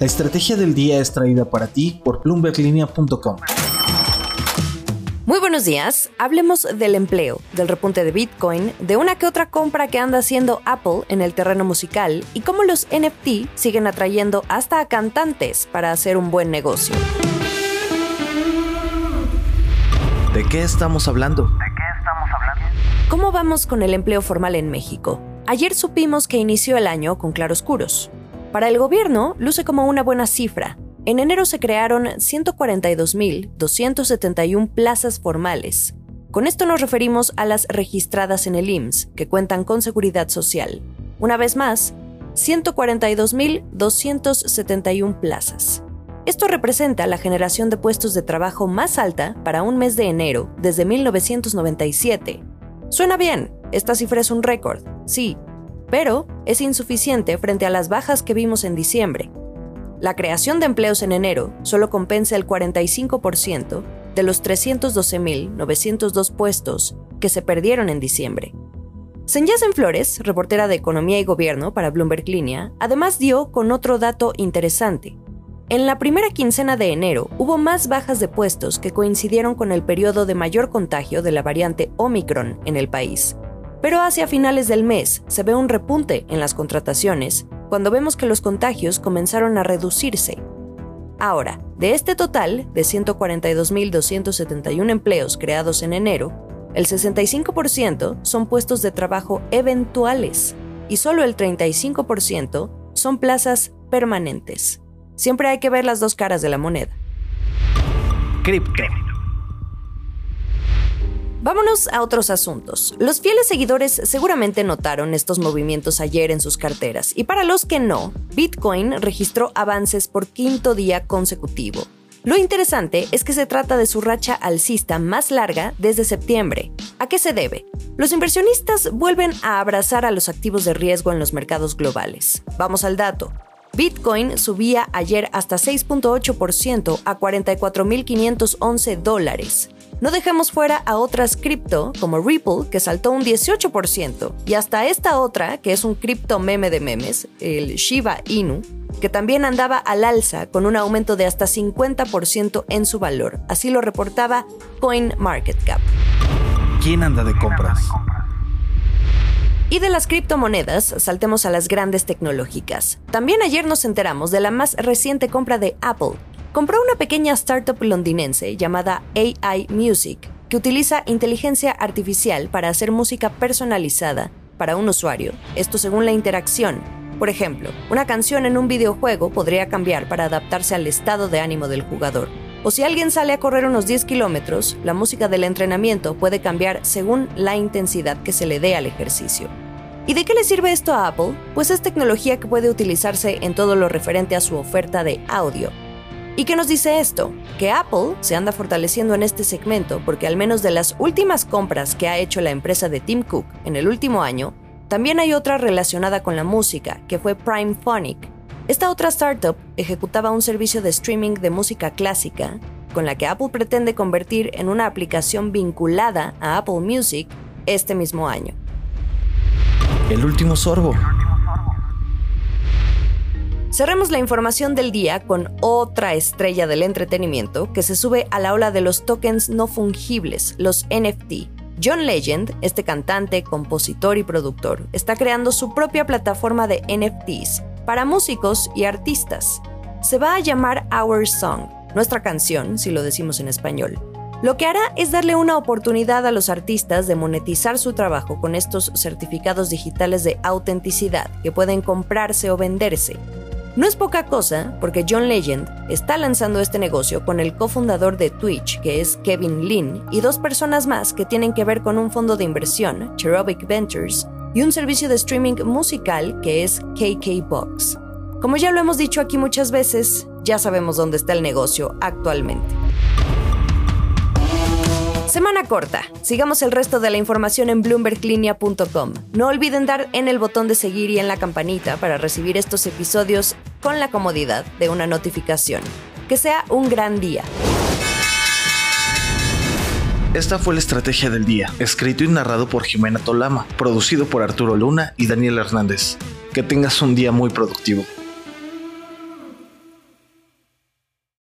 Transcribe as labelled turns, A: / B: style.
A: La estrategia del día es traída para ti por bloomberglinea.com.
B: Muy buenos días. Hablemos del empleo, del repunte de Bitcoin, de una que otra compra que anda haciendo Apple en el terreno musical y cómo los NFT siguen atrayendo hasta a cantantes para hacer un buen negocio.
A: ¿De qué estamos hablando?
B: ¿Cómo vamos con el empleo formal en México? Ayer supimos que inició el año con claroscuros. Para el gobierno, luce como una buena cifra, en enero se crearon 142.271 plazas formales. Con esto nos referimos a las registradas en el IMSS, que cuentan con seguridad social. Una vez más, 142.271 plazas. Esto representa la generación de puestos de trabajo más alta para un mes de enero desde 1997. Suena bien, esta cifra es un récord, sí, pero es insuficiente frente a las bajas que vimos en diciembre, la creación de empleos en enero solo compensa el 45% de los 312.902 puestos que se perdieron en diciembre. Senyasen Flores, reportera de Economía y Gobierno para Bloomberg Línea, además dio con otro dato interesante. En la primera quincena de enero hubo más bajas de puestos que coincidieron con el periodo de mayor contagio de la variante Omicron en el país. Pero hacia finales del mes se ve un repunte en las contrataciones cuando vemos que los contagios comenzaron a reducirse. Ahora, de este total de 142.271 empleos creados en enero, el 65% son puestos de trabajo eventuales y solo el 35% son plazas permanentes. Siempre hay que ver las dos caras de la moneda.
A: Cripto.
B: Vámonos a otros asuntos. Los fieles seguidores seguramente notaron estos movimientos ayer en sus carteras y para los que no, Bitcoin registró avances por quinto día consecutivo. Lo interesante es que se trata de su racha alcista más larga desde septiembre. ¿A qué se debe? Los inversionistas vuelven a abrazar a los activos de riesgo en los mercados globales. Vamos al dato. Bitcoin subía ayer hasta 6.8% a 44.511 dólares. No dejemos fuera a otras cripto como Ripple, que saltó un 18%, y hasta esta otra, que es un cripto meme de memes, el Shiba Inu, que también andaba al alza con un aumento de hasta 50% en su valor. Así lo reportaba CoinMarketCap.
A: ¿Quién anda de compras?
B: Y de las criptomonedas, saltemos a las grandes tecnológicas. También ayer nos enteramos de la más reciente compra de Apple, compró una pequeña startup londinense llamada AI Music, que utiliza inteligencia artificial para hacer música personalizada para un usuario, esto según la interacción. Por ejemplo, una canción en un videojuego podría cambiar para adaptarse al estado de ánimo del jugador. O si alguien sale a correr unos 10 kilómetros, la música del entrenamiento puede cambiar según la intensidad que se le dé al ejercicio. ¿Y de qué le sirve esto a Apple? Pues es tecnología que puede utilizarse en todo lo referente a su oferta de audio, ¿Y qué nos dice esto? Que Apple se anda fortaleciendo en este segmento porque al menos de las últimas compras que ha hecho la empresa de Tim Cook en el último año, también hay otra relacionada con la música, que fue Prime Phonic. Esta otra startup ejecutaba un servicio de streaming de música clásica, con la que Apple pretende convertir en una aplicación vinculada a Apple Music este mismo año.
A: El último sorbo.
B: Cerremos la información del día con otra estrella del entretenimiento que se sube a la ola de los tokens no fungibles, los NFT. John Legend, este cantante, compositor y productor, está creando su propia plataforma de NFTs para músicos y artistas. Se va a llamar Our Song, nuestra canción, si lo decimos en español. Lo que hará es darle una oportunidad a los artistas de monetizar su trabajo con estos certificados digitales de autenticidad que pueden comprarse o venderse. No es poca cosa, porque John Legend está lanzando este negocio con el cofundador de Twitch, que es Kevin Lin, y dos personas más que tienen que ver con un fondo de inversión, Cherubic Ventures, y un servicio de streaming musical que es KK Box. Como ya lo hemos dicho aquí muchas veces, ya sabemos dónde está el negocio actualmente. Semana corta. Sigamos el resto de la información en bloomberglinea.com. No olviden dar en el botón de seguir y en la campanita para recibir estos episodios con la comodidad de una notificación. Que sea un gran día.
A: Esta fue la estrategia del día, escrito y narrado por Jimena Tolama, producido por Arturo Luna y Daniel Hernández. Que tengas un día muy productivo.